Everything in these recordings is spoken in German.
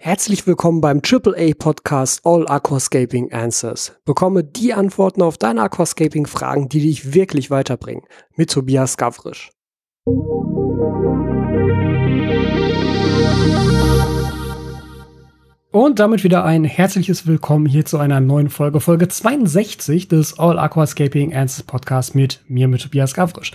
Herzlich willkommen beim AAA Podcast All Aquascaping Answers. Bekomme die Antworten auf deine Aquascaping Fragen, die dich wirklich weiterbringen. Mit Tobias Gavrisch. Und damit wieder ein herzliches Willkommen hier zu einer neuen Folge, Folge 62 des All Aquascaping Answers Podcast mit mir, mit Tobias Gavrisch.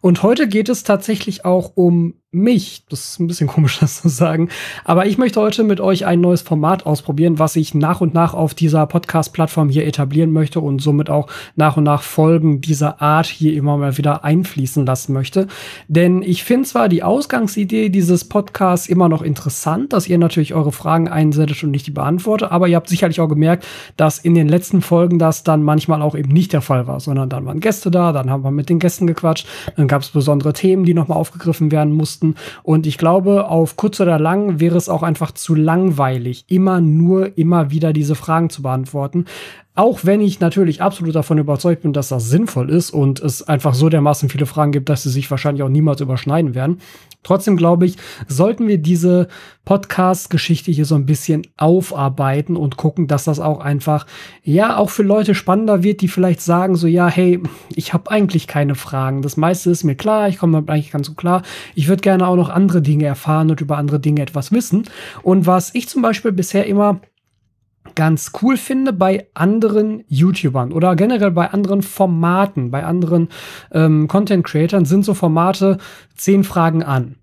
Und heute geht es tatsächlich auch um mich. Das ist ein bisschen komisch, das zu sagen. Aber ich möchte heute mit euch ein neues Format ausprobieren, was ich nach und nach auf dieser Podcast-Plattform hier etablieren möchte und somit auch nach und nach Folgen dieser Art hier immer mal wieder einfließen lassen möchte. Denn ich finde zwar die Ausgangsidee dieses Podcasts immer noch interessant, dass ihr natürlich eure Fragen einsendet und ich die beantworte, aber ihr habt sicherlich auch gemerkt, dass in den letzten Folgen das dann manchmal auch eben nicht der Fall war, sondern dann waren Gäste da, dann haben wir mit den Gästen gequatscht, dann gab es besondere Themen, die nochmal aufgegriffen werden mussten. Und ich glaube, auf kurz oder lang wäre es auch einfach zu langweilig, immer nur immer wieder diese Fragen zu beantworten. Auch wenn ich natürlich absolut davon überzeugt bin, dass das sinnvoll ist und es einfach so dermaßen viele Fragen gibt, dass sie sich wahrscheinlich auch niemals überschneiden werden. Trotzdem glaube ich, sollten wir diese Podcast-Geschichte hier so ein bisschen aufarbeiten und gucken, dass das auch einfach, ja, auch für Leute spannender wird, die vielleicht sagen so, ja, hey, ich habe eigentlich keine Fragen. Das meiste ist mir klar, ich komme eigentlich ganz so klar. Ich würde gerne auch noch andere Dinge erfahren und über andere Dinge etwas wissen. Und was ich zum Beispiel bisher immer ganz cool finde bei anderen YouTubern oder generell bei anderen Formaten, bei anderen ähm, Content-Creatern sind so Formate zehn Fragen an.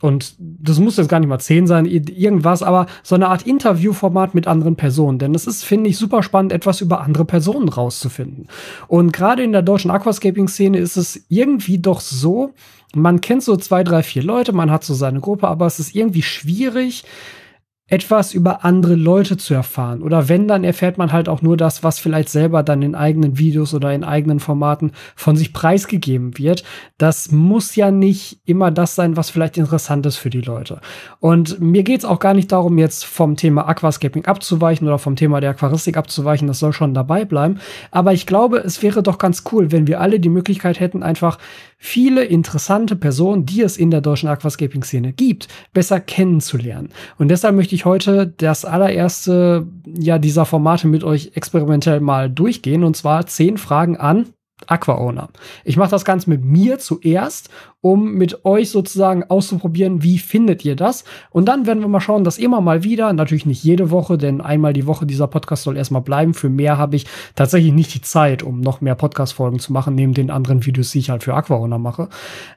Und das muss jetzt gar nicht mal zehn sein, irgendwas, aber so eine Art Interviewformat mit anderen Personen. Denn es ist, finde ich, super spannend, etwas über andere Personen rauszufinden. Und gerade in der deutschen Aquascaping-Szene ist es irgendwie doch so, man kennt so zwei, drei, vier Leute, man hat so seine Gruppe, aber es ist irgendwie schwierig, etwas über andere Leute zu erfahren. Oder wenn, dann erfährt man halt auch nur das, was vielleicht selber dann in eigenen Videos oder in eigenen Formaten von sich preisgegeben wird. Das muss ja nicht immer das sein, was vielleicht interessant ist für die Leute. Und mir geht's auch gar nicht darum, jetzt vom Thema Aquascaping abzuweichen oder vom Thema der Aquaristik abzuweichen. Das soll schon dabei bleiben. Aber ich glaube, es wäre doch ganz cool, wenn wir alle die Möglichkeit hätten, einfach viele interessante Personen, die es in der deutschen Aquascaping-Szene gibt, besser kennenzulernen. Und deshalb möchte ich heute das allererste ja dieser Formate mit euch experimentell mal durchgehen und zwar zehn Fragen an Aqua-Owner. Ich mache das Ganze mit mir zuerst um mit euch sozusagen auszuprobieren, wie findet ihr das? Und dann werden wir mal schauen, dass immer mal wieder, natürlich nicht jede Woche, denn einmal die Woche dieser Podcast soll erstmal bleiben. Für mehr habe ich tatsächlich nicht die Zeit, um noch mehr Podcast-Folgen zu machen, neben den anderen Videos, die ich halt für Aquaona mache.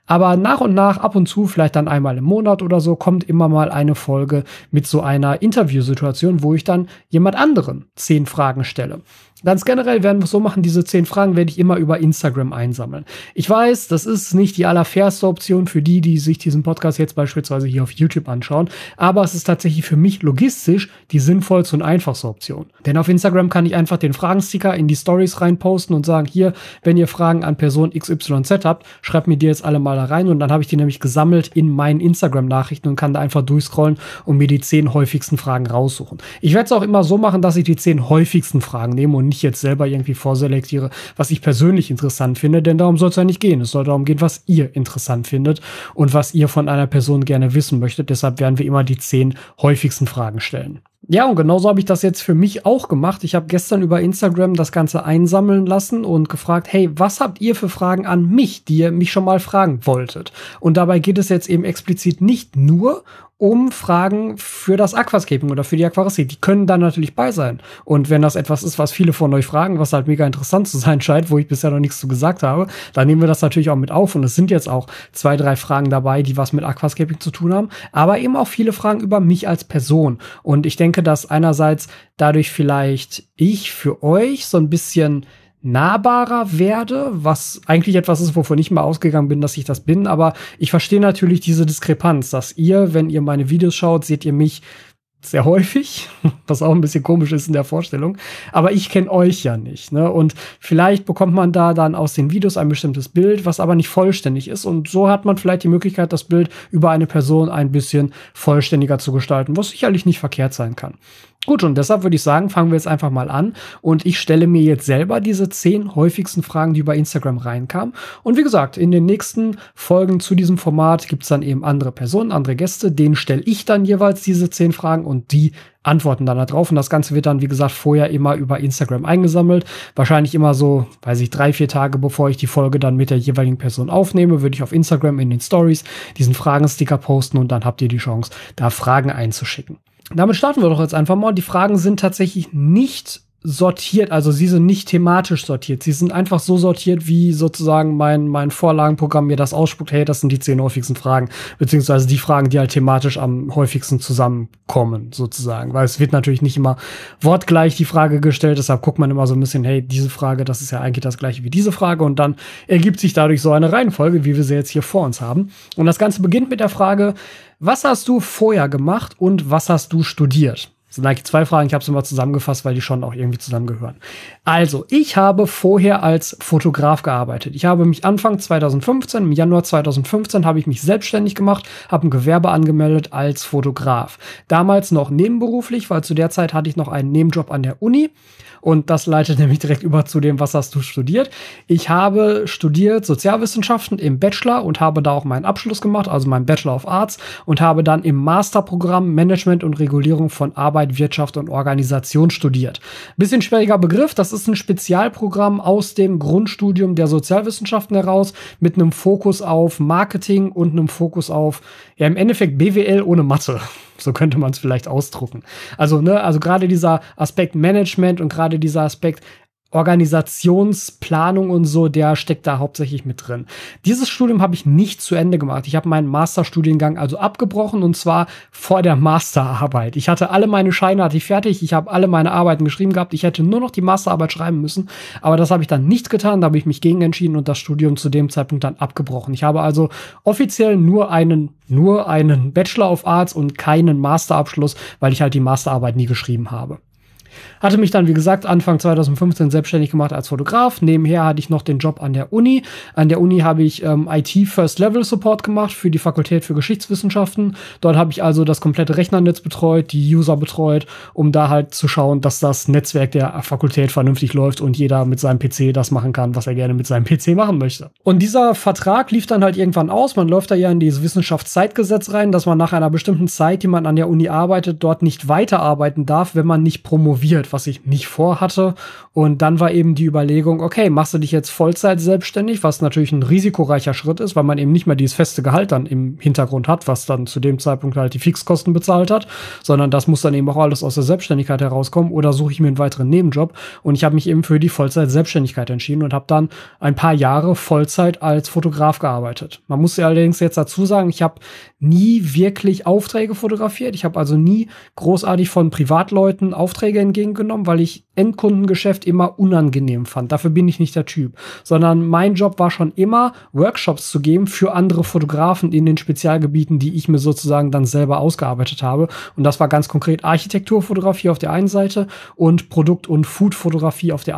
Aber nach und nach, ab und zu, vielleicht dann einmal im Monat oder so, kommt immer mal eine Folge mit so einer Interviewsituation, wo ich dann jemand anderen zehn Fragen stelle. Ganz generell werden wir es so machen, diese zehn Fragen werde ich immer über Instagram einsammeln. Ich weiß, das ist nicht die allerfairste Option für die, die sich diesen Podcast jetzt beispielsweise hier auf YouTube anschauen. Aber es ist tatsächlich für mich logistisch die sinnvollste und einfachste Option. Denn auf Instagram kann ich einfach den Fragensticker in die Stories reinposten und sagen, hier, wenn ihr Fragen an Person XYZ habt, schreibt mir die jetzt alle mal da rein und dann habe ich die nämlich gesammelt in meinen Instagram-Nachrichten und kann da einfach durchscrollen und mir die zehn häufigsten Fragen raussuchen. Ich werde es auch immer so machen, dass ich die zehn häufigsten Fragen nehme und nicht jetzt selber irgendwie vorselektiere, was ich persönlich interessant finde, denn darum soll es ja nicht gehen. Es soll darum gehen, was ihr interessant findet und was ihr von einer Person gerne wissen möchtet. Deshalb werden wir immer die zehn häufigsten Fragen stellen. Ja, und genauso habe ich das jetzt für mich auch gemacht. Ich habe gestern über Instagram das Ganze einsammeln lassen und gefragt, hey, was habt ihr für Fragen an mich, die ihr mich schon mal fragen wolltet? Und dabei geht es jetzt eben explizit nicht nur um Fragen für das Aquascaping oder für die Aquaristik. Die können da natürlich bei sein. Und wenn das etwas ist, was viele von euch fragen, was halt mega interessant zu sein scheint, wo ich bisher noch nichts zu gesagt habe, dann nehmen wir das natürlich auch mit auf. Und es sind jetzt auch zwei, drei Fragen dabei, die was mit Aquascaping zu tun haben, aber eben auch viele Fragen über mich als Person. Und ich denke, dass einerseits dadurch vielleicht ich für euch so ein bisschen nahbarer werde, was eigentlich etwas ist, wovon ich mal ausgegangen bin, dass ich das bin. Aber ich verstehe natürlich diese Diskrepanz, dass ihr, wenn ihr meine Videos schaut, seht ihr mich sehr häufig, was auch ein bisschen komisch ist in der Vorstellung. Aber ich kenne euch ja nicht. Ne? Und vielleicht bekommt man da dann aus den Videos ein bestimmtes Bild, was aber nicht vollständig ist. Und so hat man vielleicht die Möglichkeit, das Bild über eine Person ein bisschen vollständiger zu gestalten, was sicherlich nicht verkehrt sein kann. Gut, und deshalb würde ich sagen, fangen wir jetzt einfach mal an. Und ich stelle mir jetzt selber diese zehn häufigsten Fragen, die über Instagram reinkamen. Und wie gesagt, in den nächsten Folgen zu diesem Format gibt es dann eben andere Personen, andere Gäste. Denen stelle ich dann jeweils diese zehn Fragen und die antworten dann darauf. Und das Ganze wird dann, wie gesagt, vorher immer über Instagram eingesammelt. Wahrscheinlich immer so, weiß ich, drei, vier Tage, bevor ich die Folge dann mit der jeweiligen Person aufnehme, würde ich auf Instagram in den Stories diesen Fragensticker posten und dann habt ihr die Chance, da Fragen einzuschicken. Damit starten wir doch jetzt einfach mal. Die Fragen sind tatsächlich nicht sortiert, also sie sind nicht thematisch sortiert. Sie sind einfach so sortiert, wie sozusagen mein, mein Vorlagenprogramm mir das ausspuckt, hey, das sind die zehn häufigsten Fragen, beziehungsweise die Fragen, die halt thematisch am häufigsten zusammenkommen, sozusagen. Weil es wird natürlich nicht immer wortgleich die Frage gestellt, deshalb guckt man immer so ein bisschen, hey, diese Frage, das ist ja eigentlich das gleiche wie diese Frage und dann ergibt sich dadurch so eine Reihenfolge, wie wir sie jetzt hier vor uns haben. Und das Ganze beginnt mit der Frage, was hast du vorher gemacht und was hast du studiert? Das sind eigentlich zwei Fragen, ich habe sie mal zusammengefasst, weil die schon auch irgendwie zusammengehören. Also, ich habe vorher als Fotograf gearbeitet. Ich habe mich Anfang 2015, im Januar 2015, habe ich mich selbstständig gemacht, habe ein Gewerbe angemeldet als Fotograf. Damals noch nebenberuflich, weil zu der Zeit hatte ich noch einen Nebenjob an der Uni und das leitet nämlich direkt über zu dem, was hast du studiert. Ich habe studiert Sozialwissenschaften im Bachelor und habe da auch meinen Abschluss gemacht, also meinen Bachelor of Arts und habe dann im Masterprogramm Management und Regulierung von Arbeit, Wirtschaft und Organisation studiert. Bisschen schwieriger Begriff, das ist ein Spezialprogramm aus dem Grundstudium der Sozialwissenschaften heraus mit einem Fokus auf Marketing und einem Fokus auf, ja, im Endeffekt BWL ohne Mathe. So könnte man es vielleicht ausdrucken. Also, ne, also gerade dieser Aspekt Management und gerade dieser Aspekt Organisationsplanung und so, der steckt da hauptsächlich mit drin. Dieses Studium habe ich nicht zu Ende gemacht. Ich habe meinen Masterstudiengang also abgebrochen und zwar vor der Masterarbeit. Ich hatte alle meine Scheine hatte ich fertig, ich habe alle meine Arbeiten geschrieben gehabt. Ich hätte nur noch die Masterarbeit schreiben müssen, aber das habe ich dann nicht getan. Da habe ich mich gegen entschieden und das Studium zu dem Zeitpunkt dann abgebrochen. Ich habe also offiziell nur einen nur einen Bachelor of Arts und keinen Masterabschluss, weil ich halt die Masterarbeit nie geschrieben habe. Hatte mich dann, wie gesagt, Anfang 2015 selbstständig gemacht als Fotograf. Nebenher hatte ich noch den Job an der Uni. An der Uni habe ich ähm, IT First Level Support gemacht für die Fakultät für Geschichtswissenschaften. Dort habe ich also das komplette Rechnernetz betreut, die User betreut, um da halt zu schauen, dass das Netzwerk der Fakultät vernünftig läuft und jeder mit seinem PC das machen kann, was er gerne mit seinem PC machen möchte. Und dieser Vertrag lief dann halt irgendwann aus. Man läuft da ja in dieses Wissenschaftszeitgesetz rein, dass man nach einer bestimmten Zeit, die man an der Uni arbeitet, dort nicht weiterarbeiten darf, wenn man nicht promoviert, was ich nicht vorhatte. Und dann war eben die Überlegung, okay, machst du dich jetzt Vollzeit selbstständig, was natürlich ein risikoreicher Schritt ist, weil man eben nicht mehr dieses feste Gehalt dann im Hintergrund hat, was dann zu dem Zeitpunkt halt die Fixkosten bezahlt hat, sondern das muss dann eben auch alles aus der Selbstständigkeit herauskommen oder suche ich mir einen weiteren Nebenjob. Und ich habe mich eben für die Vollzeit Selbstständigkeit entschieden und habe dann ein paar Jahre Vollzeit als Fotograf gearbeitet. Man muss allerdings jetzt dazu sagen, ich habe nie wirklich Aufträge fotografiert. Ich habe also nie großartig von Privatleuten Aufträge entgegengenommen genommen, weil ich Endkundengeschäft immer unangenehm fand. Dafür bin ich nicht der Typ. Sondern mein Job war schon immer, Workshops zu geben für andere Fotografen in den Spezialgebieten, die ich mir sozusagen dann selber ausgearbeitet habe. Und das war ganz konkret Architekturfotografie auf der einen Seite und Produkt- und Foodfotografie auf der,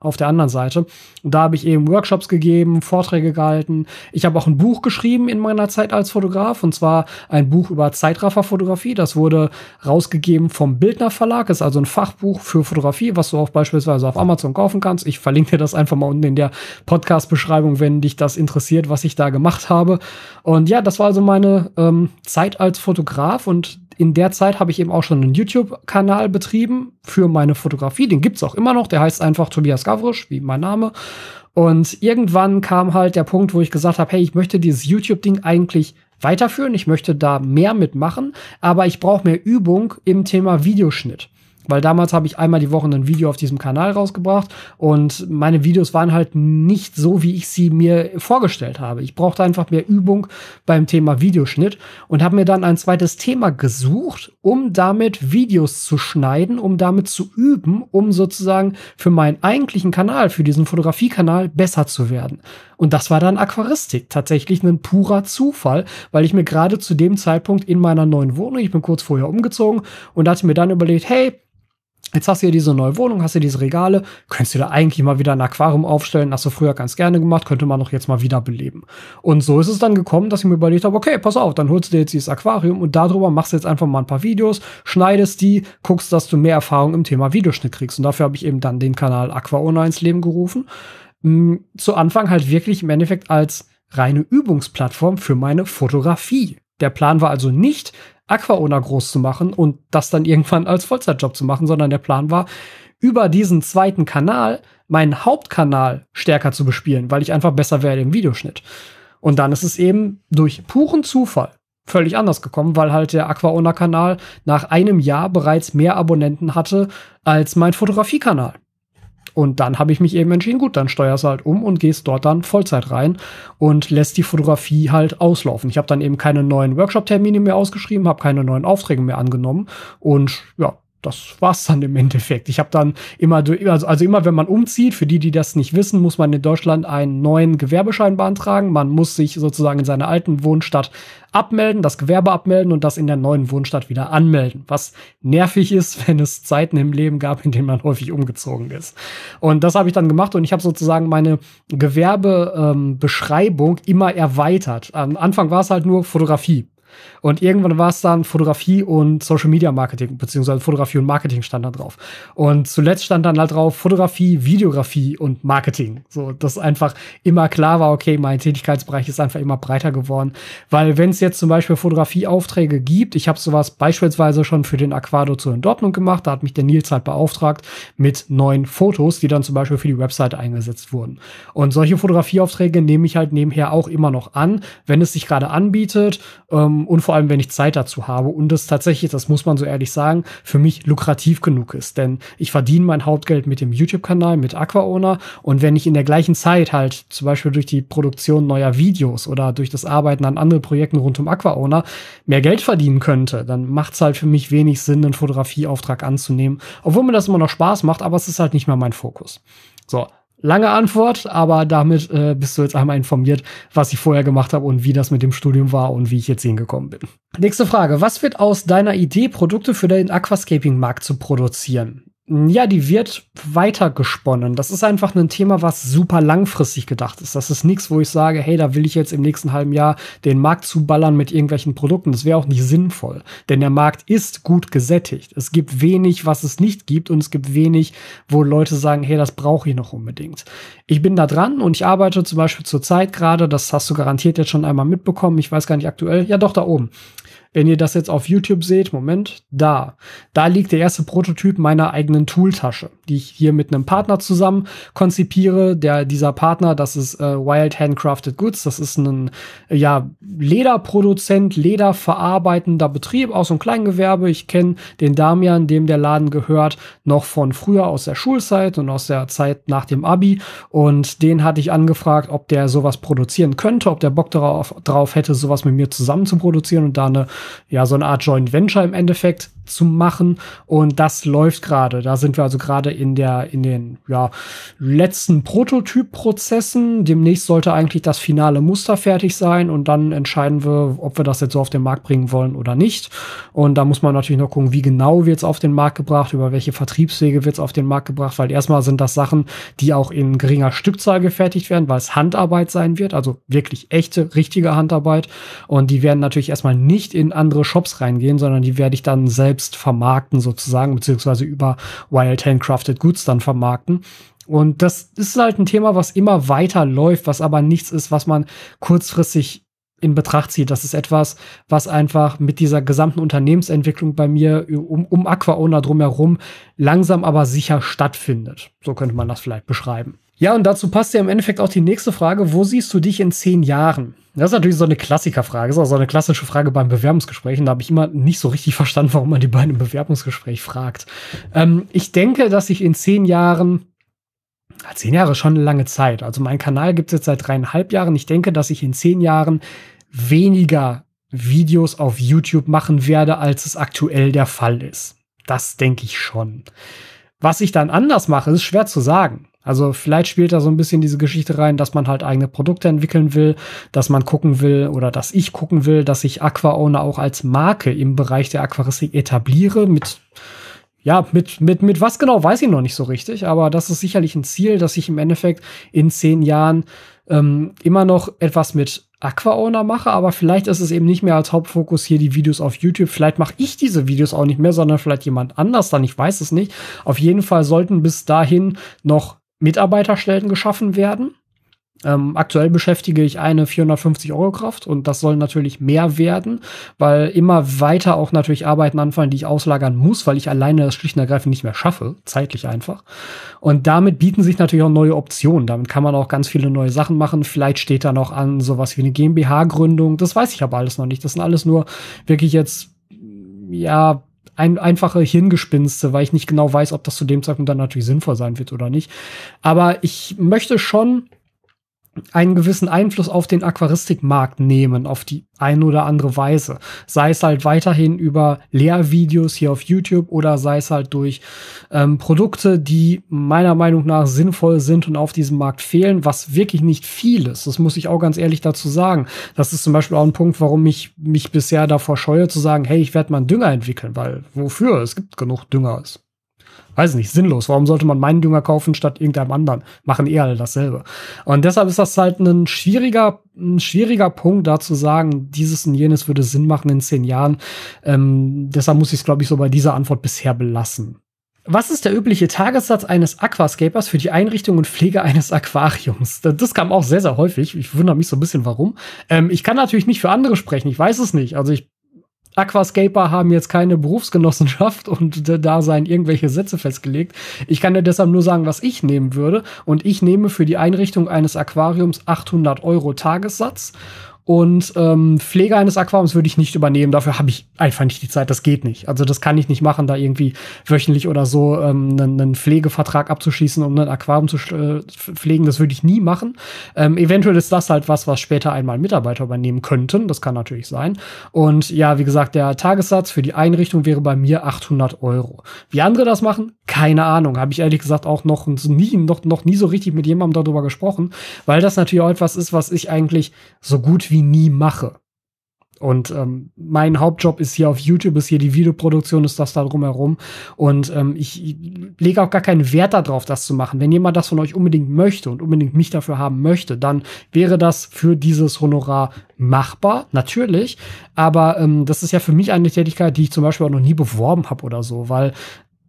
auf der anderen Seite. Und da habe ich eben Workshops gegeben, Vorträge gehalten. Ich habe auch ein Buch geschrieben in meiner Zeit als Fotograf. Und zwar ein Buch über Zeitrafferfotografie. Das wurde rausgegeben vom Bildner Verlag. Ist also ein Fachbuch für Fotografie, was du auch beispielsweise auf Amazon kaufen kannst. Ich verlinke dir das einfach mal unten in der Podcast-Beschreibung, wenn dich das interessiert, was ich da gemacht habe. Und ja, das war also meine ähm, Zeit als Fotograf und in der Zeit habe ich eben auch schon einen YouTube-Kanal betrieben für meine Fotografie. Den gibt's auch immer noch. Der heißt einfach Tobias Gavrisch, wie mein Name. Und irgendwann kam halt der Punkt, wo ich gesagt habe, hey, ich möchte dieses YouTube-Ding eigentlich weiterführen. Ich möchte da mehr mitmachen, aber ich brauche mehr Übung im Thema Videoschnitt. Weil damals habe ich einmal die Woche ein Video auf diesem Kanal rausgebracht und meine Videos waren halt nicht so, wie ich sie mir vorgestellt habe. Ich brauchte einfach mehr Übung beim Thema Videoschnitt und habe mir dann ein zweites Thema gesucht, um damit Videos zu schneiden, um damit zu üben, um sozusagen für meinen eigentlichen Kanal, für diesen Fotografiekanal besser zu werden. Und das war dann Aquaristik, tatsächlich ein purer Zufall, weil ich mir gerade zu dem Zeitpunkt in meiner neuen Wohnung, ich bin kurz vorher umgezogen und hatte mir dann überlegt, hey, Jetzt hast du hier diese neue Wohnung, hast du diese Regale, könntest du da eigentlich mal wieder ein Aquarium aufstellen, hast du früher ganz gerne gemacht, könnte man doch jetzt mal wieder beleben. Und so ist es dann gekommen, dass ich mir überlegt habe, okay, pass auf, dann holst du dir jetzt dieses Aquarium und darüber machst du jetzt einfach mal ein paar Videos, schneidest die, guckst, dass du mehr Erfahrung im Thema Videoschnitt kriegst. Und dafür habe ich eben dann den Kanal Aquaona ins Leben gerufen. Hm, zu Anfang halt wirklich im Endeffekt als reine Übungsplattform für meine Fotografie. Der Plan war also nicht, Aquaona groß zu machen und das dann irgendwann als Vollzeitjob zu machen, sondern der Plan war, über diesen zweiten Kanal meinen Hauptkanal stärker zu bespielen, weil ich einfach besser werde im Videoschnitt. Und dann ist es eben durch puren Zufall völlig anders gekommen, weil halt der Aquaona-Kanal nach einem Jahr bereits mehr Abonnenten hatte als mein Fotografiekanal. Und dann habe ich mich eben entschieden, gut, dann steuerst du halt um und gehst dort dann Vollzeit rein und lässt die Fotografie halt auslaufen. Ich habe dann eben keine neuen Workshop-Termine mehr ausgeschrieben, habe keine neuen Aufträge mehr angenommen und ja, das war's dann im Endeffekt. Ich habe dann immer, also, also immer, wenn man umzieht, für die, die das nicht wissen, muss man in Deutschland einen neuen Gewerbeschein beantragen. Man muss sich sozusagen in seiner alten Wohnstadt abmelden, das Gewerbe abmelden und das in der neuen Wohnstadt wieder anmelden. Was nervig ist, wenn es Zeiten im Leben gab, in denen man häufig umgezogen ist. Und das habe ich dann gemacht und ich habe sozusagen meine Gewerbebeschreibung ähm, immer erweitert. Am Anfang war es halt nur Fotografie. Und irgendwann war es dann Fotografie und Social Media Marketing, beziehungsweise Fotografie und Marketing stand da drauf. Und zuletzt stand dann halt drauf Fotografie, Videografie und Marketing. So, dass einfach immer klar war, okay, mein Tätigkeitsbereich ist einfach immer breiter geworden. Weil wenn es jetzt zum Beispiel Fotografieaufträge gibt, ich habe sowas beispielsweise schon für den Aquado zu in Dortmund gemacht, da hat mich der Nils halt beauftragt mit neuen Fotos, die dann zum Beispiel für die Webseite eingesetzt wurden. Und solche Fotografieaufträge nehme ich halt nebenher auch immer noch an, wenn es sich gerade anbietet. Ähm, und vor allem, wenn ich Zeit dazu habe und es tatsächlich, das muss man so ehrlich sagen, für mich lukrativ genug ist. Denn ich verdiene mein Hauptgeld mit dem YouTube-Kanal, mit AquaOwner und wenn ich in der gleichen Zeit halt zum Beispiel durch die Produktion neuer Videos oder durch das Arbeiten an anderen Projekten rund um AquaOwner mehr Geld verdienen könnte, dann macht es halt für mich wenig Sinn, einen Fotografieauftrag anzunehmen, obwohl mir das immer noch Spaß macht, aber es ist halt nicht mehr mein Fokus. So, Lange Antwort, aber damit äh, bist du jetzt einmal informiert, was ich vorher gemacht habe und wie das mit dem Studium war und wie ich jetzt hingekommen bin. Nächste Frage. Was wird aus deiner Idee, Produkte für den Aquascaping-Markt zu produzieren? Ja, die wird weiter gesponnen. Das ist einfach ein Thema, was super langfristig gedacht ist. Das ist nichts, wo ich sage, hey, da will ich jetzt im nächsten halben Jahr den Markt zuballern mit irgendwelchen Produkten. Das wäre auch nicht sinnvoll, denn der Markt ist gut gesättigt. Es gibt wenig, was es nicht gibt und es gibt wenig, wo Leute sagen, hey, das brauche ich noch unbedingt. Ich bin da dran und ich arbeite zum Beispiel zur Zeit gerade, das hast du garantiert jetzt schon einmal mitbekommen. Ich weiß gar nicht aktuell. Ja, doch, da oben. Wenn ihr das jetzt auf YouTube seht, Moment, da. Da liegt der erste Prototyp meiner eigenen Tooltasche, die ich hier mit einem Partner zusammen konzipiere. Der, dieser Partner, das ist äh, Wild Handcrafted Goods. Das ist ein, ja, Lederproduzent, Lederverarbeitender Betrieb aus einem Kleingewerbe. Ich kenne den Damian, dem der Laden gehört, noch von früher aus der Schulzeit und aus der Zeit nach dem Abi. Und den hatte ich angefragt, ob der sowas produzieren könnte, ob der Bock darauf, drauf hätte, sowas mit mir zusammen zu produzieren und da eine ja, so eine Art Joint Venture im Endeffekt zu machen. Und das läuft gerade. Da sind wir also gerade in der, in den, ja, letzten Prototypprozessen. Demnächst sollte eigentlich das finale Muster fertig sein und dann entscheiden wir, ob wir das jetzt so auf den Markt bringen wollen oder nicht. Und da muss man natürlich noch gucken, wie genau wird es auf den Markt gebracht, über welche Vertriebswege wird es auf den Markt gebracht, weil erstmal sind das Sachen, die auch in geringer Stückzahl gefertigt werden, weil es Handarbeit sein wird, also wirklich echte, richtige Handarbeit. Und die werden natürlich erstmal nicht in andere Shops reingehen, sondern die werde ich dann selbst vermarkten sozusagen, beziehungsweise über Wild Handcrafted Goods dann vermarkten. Und das ist halt ein Thema, was immer weiter läuft, was aber nichts ist, was man kurzfristig in Betracht zieht. Das ist etwas, was einfach mit dieser gesamten Unternehmensentwicklung bei mir um, um Aquaona drumherum langsam aber sicher stattfindet. So könnte man das vielleicht beschreiben. Ja, und dazu passt ja im Endeffekt auch die nächste Frage. Wo siehst du dich in zehn Jahren? Das ist natürlich so eine Klassikerfrage. Das ist auch so eine klassische Frage beim Bewerbungsgespräch. Und da habe ich immer nicht so richtig verstanden, warum man die beiden im Bewerbungsgespräch fragt. Ähm, ich denke, dass ich in zehn Jahren Zehn Jahre ist schon eine lange Zeit. Also mein Kanal gibt es jetzt seit dreieinhalb Jahren. Ich denke, dass ich in zehn Jahren weniger Videos auf YouTube machen werde, als es aktuell der Fall ist. Das denke ich schon. Was ich dann anders mache, ist schwer zu sagen. Also vielleicht spielt da so ein bisschen diese Geschichte rein, dass man halt eigene Produkte entwickeln will, dass man gucken will oder dass ich gucken will, dass ich Aqua Owner auch als Marke im Bereich der Aquaristik etabliere mit ja, mit, mit, mit was genau weiß ich noch nicht so richtig, aber das ist sicherlich ein Ziel, dass ich im Endeffekt in zehn Jahren ähm, immer noch etwas mit Aqua-Owner mache, aber vielleicht ist es eben nicht mehr als Hauptfokus hier die Videos auf YouTube. Vielleicht mache ich diese Videos auch nicht mehr, sondern vielleicht jemand anders dann. Ich weiß es nicht. Auf jeden Fall sollten bis dahin noch Mitarbeiterstellen geschaffen werden. Ähm, aktuell beschäftige ich eine 450 Euro Kraft und das soll natürlich mehr werden, weil immer weiter auch natürlich Arbeiten anfallen, die ich auslagern muss, weil ich alleine das schlicht und ergreifend nicht mehr schaffe, zeitlich einfach. Und damit bieten sich natürlich auch neue Optionen. Damit kann man auch ganz viele neue Sachen machen. Vielleicht steht da noch an sowas wie eine GmbH-Gründung. Das weiß ich aber alles noch nicht. Das sind alles nur wirklich jetzt, ja, ein, einfache Hirngespinste, weil ich nicht genau weiß, ob das zu dem Zeitpunkt dann natürlich sinnvoll sein wird oder nicht. Aber ich möchte schon einen gewissen Einfluss auf den Aquaristikmarkt nehmen, auf die eine oder andere Weise. Sei es halt weiterhin über Lehrvideos hier auf YouTube oder sei es halt durch ähm, Produkte, die meiner Meinung nach sinnvoll sind und auf diesem Markt fehlen, was wirklich nicht viel ist. Das muss ich auch ganz ehrlich dazu sagen. Das ist zum Beispiel auch ein Punkt, warum ich mich bisher davor scheue zu sagen, hey, ich werde mal einen Dünger entwickeln, weil wofür? Es gibt genug Dünger weiß nicht, sinnlos. Warum sollte man meinen Dünger kaufen statt irgendeinem anderen? Machen eh alle dasselbe. Und deshalb ist das halt ein schwieriger, ein schwieriger Punkt, da zu sagen, dieses und jenes würde Sinn machen in zehn Jahren. Ähm, deshalb muss ich es, glaube ich, so bei dieser Antwort bisher belassen. Was ist der übliche Tagessatz eines Aquascapers für die Einrichtung und Pflege eines Aquariums? Das kam auch sehr, sehr häufig. Ich wundere mich so ein bisschen, warum. Ähm, ich kann natürlich nicht für andere sprechen. Ich weiß es nicht. Also ich Aquascaper haben jetzt keine Berufsgenossenschaft und da seien irgendwelche Sätze festgelegt. Ich kann dir deshalb nur sagen, was ich nehmen würde. Und ich nehme für die Einrichtung eines Aquariums 800 Euro Tagessatz und ähm, Pflege eines Aquariums würde ich nicht übernehmen. Dafür habe ich einfach nicht die Zeit. Das geht nicht. Also das kann ich nicht machen, da irgendwie wöchentlich oder so ähm, einen, einen Pflegevertrag abzuschließen, um ein Aquarium zu äh, pflegen. Das würde ich nie machen. Ähm, eventuell ist das halt was, was später einmal Mitarbeiter übernehmen könnten. Das kann natürlich sein. Und ja, wie gesagt, der Tagessatz für die Einrichtung wäre bei mir 800 Euro. Wie andere das machen, keine Ahnung. Habe ich ehrlich gesagt auch noch nie, noch, noch nie so richtig mit jemandem darüber gesprochen, weil das natürlich auch etwas ist, was ich eigentlich so gut wie nie mache. Und ähm, mein Hauptjob ist hier auf YouTube, ist hier die Videoproduktion, ist das da drumherum. Und ähm, ich, ich lege auch gar keinen Wert darauf, das zu machen. Wenn jemand das von euch unbedingt möchte und unbedingt mich dafür haben möchte, dann wäre das für dieses Honorar machbar, natürlich. Aber ähm, das ist ja für mich eine Tätigkeit, die ich zum Beispiel auch noch nie beworben habe oder so, weil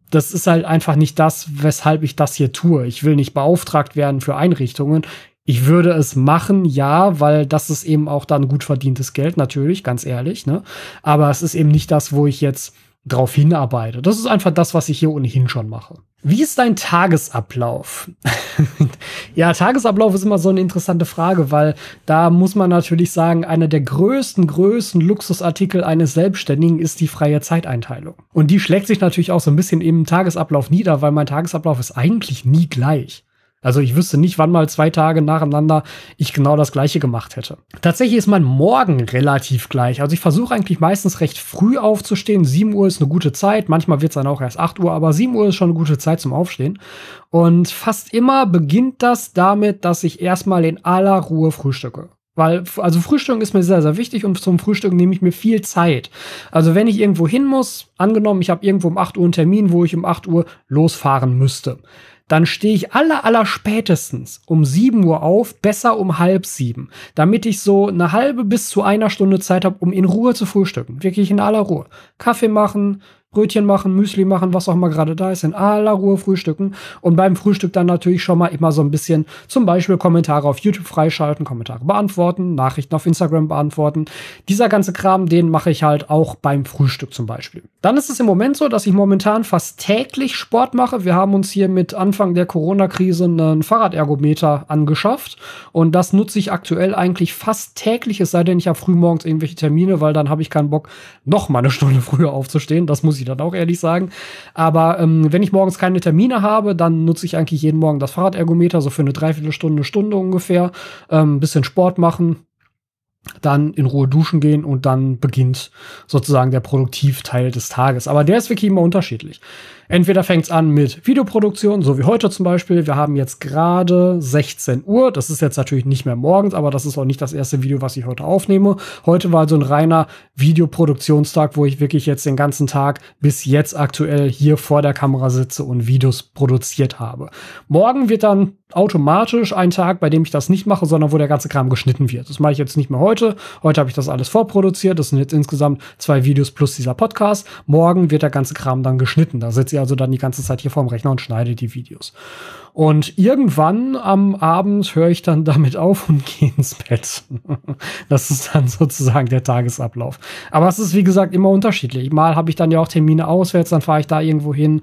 das ist halt einfach nicht das, weshalb ich das hier tue. Ich will nicht beauftragt werden für Einrichtungen. Ich würde es machen, ja, weil das ist eben auch dann gut verdientes Geld, natürlich, ganz ehrlich, ne? Aber es ist eben nicht das, wo ich jetzt drauf hinarbeite. Das ist einfach das, was ich hier ohnehin schon mache. Wie ist dein Tagesablauf? ja, Tagesablauf ist immer so eine interessante Frage, weil da muss man natürlich sagen, einer der größten, größten Luxusartikel eines Selbstständigen ist die freie Zeiteinteilung. Und die schlägt sich natürlich auch so ein bisschen im Tagesablauf nieder, weil mein Tagesablauf ist eigentlich nie gleich. Also ich wüsste nicht, wann mal zwei Tage nacheinander ich genau das gleiche gemacht hätte. Tatsächlich ist mein Morgen relativ gleich. Also ich versuche eigentlich meistens recht früh aufzustehen. 7 Uhr ist eine gute Zeit. Manchmal wird es dann auch erst 8 Uhr, aber 7 Uhr ist schon eine gute Zeit zum Aufstehen. Und fast immer beginnt das damit, dass ich erstmal in aller Ruhe frühstücke. Weil, also Frühstück ist mir sehr, sehr wichtig und zum Frühstück nehme ich mir viel Zeit. Also wenn ich irgendwo hin muss, angenommen, ich habe irgendwo um 8 Uhr einen Termin, wo ich um 8 Uhr losfahren müsste dann stehe ich aller, aller spätestens um 7 Uhr auf, besser um halb sieben, damit ich so eine halbe bis zu einer Stunde Zeit habe, um in Ruhe zu frühstücken. Wirklich in aller Ruhe. Kaffee machen, Brötchen machen, Müsli machen, was auch immer gerade da ist, in aller Ruhe frühstücken und beim Frühstück dann natürlich schon mal immer so ein bisschen zum Beispiel Kommentare auf YouTube freischalten, Kommentare beantworten, Nachrichten auf Instagram beantworten. Dieser ganze Kram, den mache ich halt auch beim Frühstück zum Beispiel. Dann ist es im Moment so, dass ich momentan fast täglich Sport mache. Wir haben uns hier mit Anfang der Corona-Krise einen Fahrradergometer angeschafft und das nutze ich aktuell eigentlich fast täglich, es sei denn, ich habe frühmorgens irgendwelche Termine, weil dann habe ich keinen Bock, noch mal eine Stunde früher aufzustehen. Das muss ich ich dann auch ehrlich sagen. Aber ähm, wenn ich morgens keine Termine habe, dann nutze ich eigentlich jeden Morgen das Fahrradergometer, so für eine Dreiviertelstunde, Stunde ungefähr. Ähm, bisschen Sport machen, dann in Ruhe duschen gehen und dann beginnt sozusagen der Produktivteil des Tages. Aber der ist wirklich immer unterschiedlich. Entweder fängt es an mit Videoproduktion, so wie heute zum Beispiel. Wir haben jetzt gerade 16 Uhr. Das ist jetzt natürlich nicht mehr morgens, aber das ist auch nicht das erste Video, was ich heute aufnehme. Heute war so ein reiner Videoproduktionstag, wo ich wirklich jetzt den ganzen Tag bis jetzt aktuell hier vor der Kamera sitze und Videos produziert habe. Morgen wird dann automatisch ein Tag, bei dem ich das nicht mache, sondern wo der ganze Kram geschnitten wird. Das mache ich jetzt nicht mehr heute. Heute habe ich das alles vorproduziert. Das sind jetzt insgesamt zwei Videos plus dieser Podcast. Morgen wird der ganze Kram dann geschnitten. Da sitze ich also dann die ganze Zeit hier vorm Rechner und schneide die Videos. Und irgendwann am Abend höre ich dann damit auf und gehe ins Bett. das ist dann sozusagen der Tagesablauf. Aber es ist, wie gesagt, immer unterschiedlich. Mal habe ich dann ja auch Termine auswärts, dann fahre ich da irgendwo hin,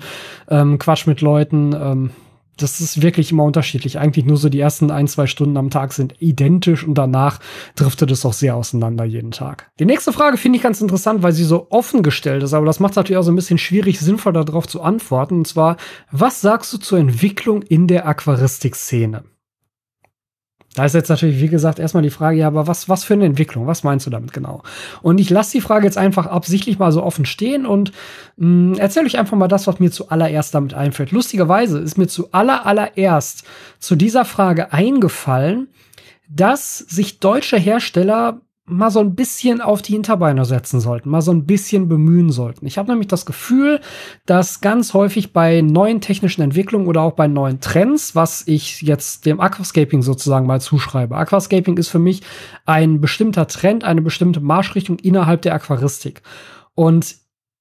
ähm, quatsch mit Leuten. Ähm, das ist wirklich immer unterschiedlich. Eigentlich nur so die ersten ein, zwei Stunden am Tag sind identisch und danach driftet es auch sehr auseinander jeden Tag. Die nächste Frage finde ich ganz interessant, weil sie so offen gestellt ist, aber das macht es natürlich auch so ein bisschen schwierig, sinnvoll darauf zu antworten. Und zwar, was sagst du zur Entwicklung in der Aquaristik-Szene? Da ist jetzt natürlich, wie gesagt, erstmal die Frage, ja, aber was, was für eine Entwicklung? Was meinst du damit genau? Und ich lasse die Frage jetzt einfach absichtlich mal so offen stehen und mh, mm, erzähle euch einfach mal das, was mir zuallererst damit einfällt. Lustigerweise ist mir zuallererst zu dieser Frage eingefallen, dass sich deutsche Hersteller mal so ein bisschen auf die Hinterbeine setzen sollten, mal so ein bisschen bemühen sollten. Ich habe nämlich das Gefühl, dass ganz häufig bei neuen technischen Entwicklungen oder auch bei neuen Trends, was ich jetzt dem Aquascaping sozusagen mal zuschreibe. Aquascaping ist für mich ein bestimmter Trend, eine bestimmte Marschrichtung innerhalb der Aquaristik. Und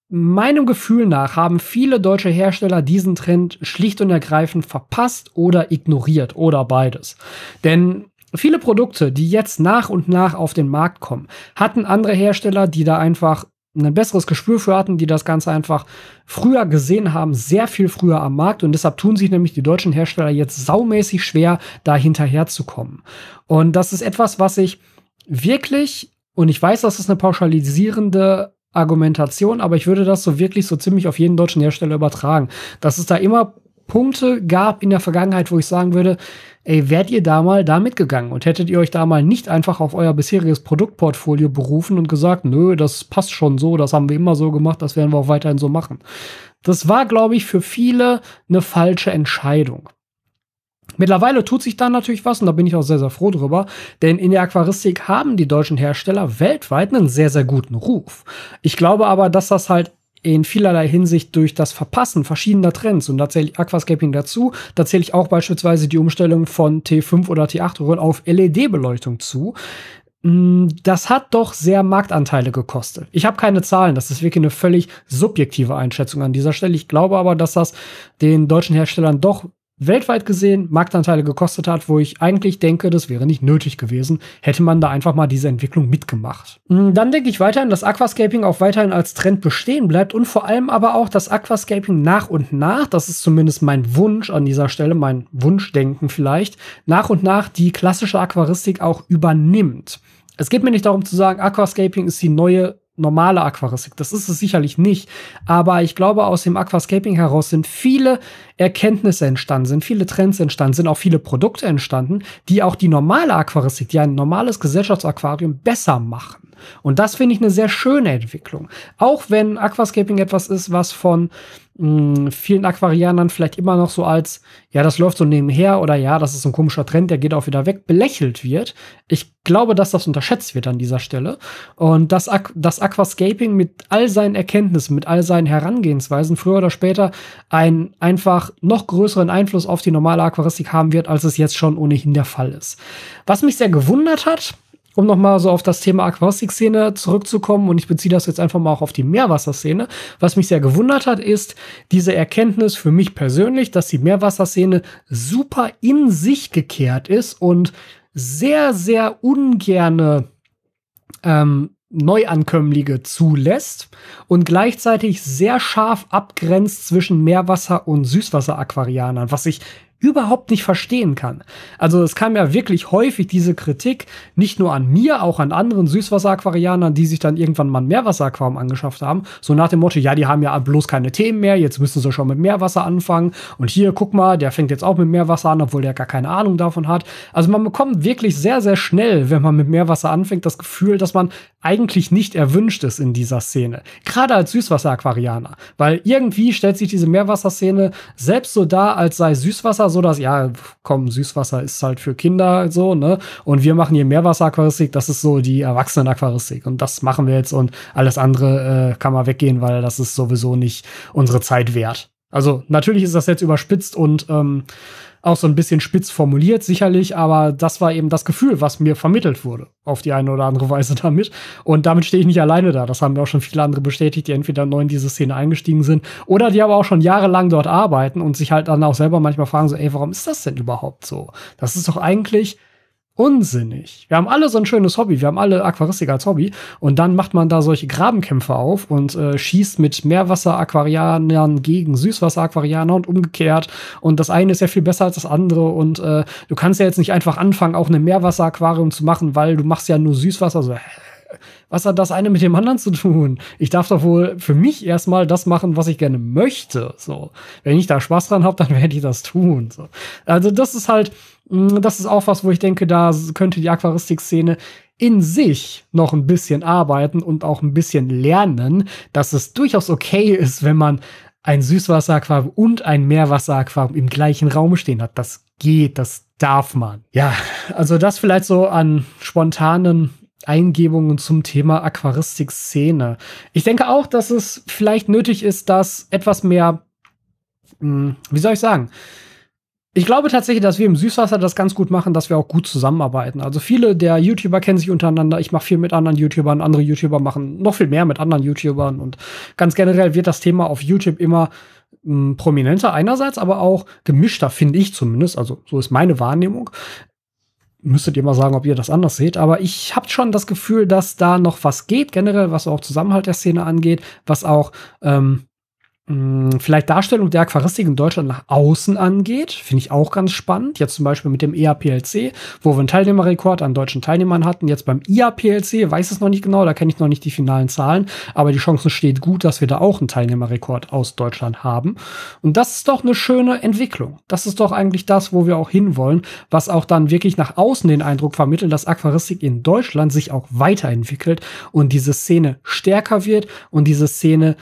meinem Gefühl nach haben viele deutsche Hersteller diesen Trend schlicht und ergreifend verpasst oder ignoriert oder beides. Denn Viele Produkte, die jetzt nach und nach auf den Markt kommen, hatten andere Hersteller, die da einfach ein besseres Gespür für hatten, die das Ganze einfach früher gesehen haben, sehr viel früher am Markt. Und deshalb tun sich nämlich die deutschen Hersteller jetzt saumäßig schwer, da hinterherzukommen. Und das ist etwas, was ich wirklich, und ich weiß, das ist eine pauschalisierende Argumentation, aber ich würde das so wirklich so ziemlich auf jeden deutschen Hersteller übertragen, dass es da immer Punkte gab in der Vergangenheit, wo ich sagen würde, ey, wärt ihr da mal da mitgegangen und hättet ihr euch da mal nicht einfach auf euer bisheriges Produktportfolio berufen und gesagt, nö, das passt schon so, das haben wir immer so gemacht, das werden wir auch weiterhin so machen. Das war, glaube ich, für viele eine falsche Entscheidung. Mittlerweile tut sich da natürlich was und da bin ich auch sehr, sehr froh drüber, denn in der Aquaristik haben die deutschen Hersteller weltweit einen sehr, sehr guten Ruf. Ich glaube aber, dass das halt in vielerlei Hinsicht durch das Verpassen verschiedener Trends, und da zähle ich Aquascaping dazu, da zähle ich auch beispielsweise die Umstellung von T5 oder T8 Röhren auf LED-Beleuchtung zu. Mm, das hat doch sehr Marktanteile gekostet. Ich habe keine Zahlen, das ist wirklich eine völlig subjektive Einschätzung an dieser Stelle. Ich glaube aber, dass das den deutschen Herstellern doch weltweit gesehen Marktanteile gekostet hat, wo ich eigentlich denke, das wäre nicht nötig gewesen, hätte man da einfach mal diese Entwicklung mitgemacht. Hm, dann denke ich weiterhin, dass Aquascaping auch weiterhin als Trend bestehen bleibt und vor allem aber auch, dass Aquascaping nach und nach, das ist zumindest mein Wunsch an dieser Stelle, mein Wunschdenken vielleicht, nach und nach die klassische Aquaristik auch übernimmt. Es geht mir nicht darum zu sagen, Aquascaping ist die neue normale Aquaristik. Das ist es sicherlich nicht. Aber ich glaube, aus dem Aquascaping heraus sind viele Erkenntnisse entstanden, sind viele Trends entstanden, sind auch viele Produkte entstanden, die auch die normale Aquaristik, die ein normales Gesellschaftsaquarium besser machen. Und das finde ich eine sehr schöne Entwicklung. Auch wenn Aquascaping etwas ist, was von mh, hm, vielen Aquarianern vielleicht immer noch so als, ja, das läuft so nebenher oder ja, das ist ein komischer Trend, der geht auch wieder weg, belächelt wird. Ich glaube, dass das unterschätzt wird an dieser Stelle. Und dass das Aquascaping mit all seinen Erkenntnissen, mit all seinen Herangehensweisen früher oder später einen einfach noch größeren Einfluss auf die normale Aquaristik haben wird, als es jetzt schon ohnehin der Fall ist. Was mich sehr gewundert hat, um nochmal so auf das Thema Aquastik-Szene zurückzukommen, und ich beziehe das jetzt einfach mal auch auf die Meerwasserszene, was mich sehr gewundert hat, ist diese Erkenntnis für mich persönlich, dass die Meerwasserszene super in sich gekehrt ist und sehr, sehr ungerne ähm, Neuankömmlinge zulässt und gleichzeitig sehr scharf abgrenzt zwischen Meerwasser- und Süßwasser-Aquarianern, was ich überhaupt nicht verstehen kann. Also es kam ja wirklich häufig diese Kritik, nicht nur an mir, auch an anderen Süßwasseraquarianern, die sich dann irgendwann mal ein Meerwasseraquarium angeschafft haben. So nach dem Motto, ja, die haben ja bloß keine Themen mehr, jetzt müssen sie schon mit Meerwasser anfangen. Und hier, guck mal, der fängt jetzt auch mit Meerwasser an, obwohl der gar keine Ahnung davon hat. Also man bekommt wirklich sehr, sehr schnell, wenn man mit Meerwasser anfängt, das Gefühl, dass man eigentlich nicht erwünscht ist in dieser Szene. Gerade als Süßwasseraquarianer. Weil irgendwie stellt sich diese Meerwasserszene selbst so dar, als sei Süßwasser so, dass, ja, komm, Süßwasser ist halt für Kinder so, ne? Und wir machen hier Meerwasseraquaristik, das ist so die Erwachsenenaquaristik. Und das machen wir jetzt und alles andere äh, kann mal weggehen, weil das ist sowieso nicht unsere Zeit wert. Also natürlich ist das jetzt überspitzt und ähm, auch so ein bisschen spitz formuliert, sicherlich, aber das war eben das Gefühl, was mir vermittelt wurde, auf die eine oder andere Weise damit. Und damit stehe ich nicht alleine da. Das haben mir auch schon viele andere bestätigt, die entweder neu in diese Szene eingestiegen sind oder die aber auch schon jahrelang dort arbeiten und sich halt dann auch selber manchmal fragen, so, ey, warum ist das denn überhaupt so? Das ist doch eigentlich unsinnig. Wir haben alle so ein schönes Hobby, wir haben alle Aquaristik als Hobby. Und dann macht man da solche Grabenkämpfe auf und äh, schießt mit Meerwasser-Aquarianern gegen Süßwasser-Aquarianer und umgekehrt. Und das eine ist ja viel besser als das andere. Und äh, du kannst ja jetzt nicht einfach anfangen, auch ein Meerwasser-Aquarium zu machen, weil du machst ja nur Süßwasser, so was hat das eine mit dem anderen zu tun? Ich darf doch wohl für mich erstmal das machen, was ich gerne möchte. So, wenn ich da Spaß dran habe, dann werde ich das tun. So. Also das ist halt, mm, das ist auch was, wo ich denke, da könnte die Aquaristik-Szene in sich noch ein bisschen arbeiten und auch ein bisschen lernen, dass es durchaus okay ist, wenn man ein Süßwasseraquarium und ein Meerwasseraquarium im gleichen Raum stehen hat. Das geht, das darf man. Ja, also das vielleicht so an spontanen Eingebungen zum Thema Aquaristik-Szene. Ich denke auch, dass es vielleicht nötig ist, dass etwas mehr, hm, wie soll ich sagen, ich glaube tatsächlich, dass wir im Süßwasser das ganz gut machen, dass wir auch gut zusammenarbeiten. Also viele der YouTuber kennen sich untereinander. Ich mache viel mit anderen YouTubern, andere YouTuber machen noch viel mehr mit anderen YouTubern und ganz generell wird das Thema auf YouTube immer mh, hm, prominenter einerseits, aber auch gemischter, finde ich zumindest. Also so ist meine Wahrnehmung müsstet ihr mal sagen, ob ihr das anders seht. Aber ich habe schon das Gefühl, dass da noch was geht, generell, was auch Zusammenhalt der Szene angeht, was auch ähm, hm, vielleicht Darstellung der Aquaristik in Deutschland nach außen angeht, finde ich auch ganz spannend. Jetzt zum Beispiel mit dem EAPLC, wo wir einen Teilnehmerrekord an deutschen Teilnehmern hatten. Jetzt beim IAPLC weiß es noch nicht genau, da kenne ich noch nicht die finalen Zahlen, aber die Chance steht gut, dass wir da auch einen Teilnehmerrekord aus Deutschland haben. Und das ist doch eine schöne Entwicklung. Das ist doch eigentlich das, wo wir auch hinwollen, was auch dann wirklich nach außen den Eindruck vermittelt, dass Aquaristik in Deutschland sich auch weiterentwickelt und diese Szene stärker wird und diese Szene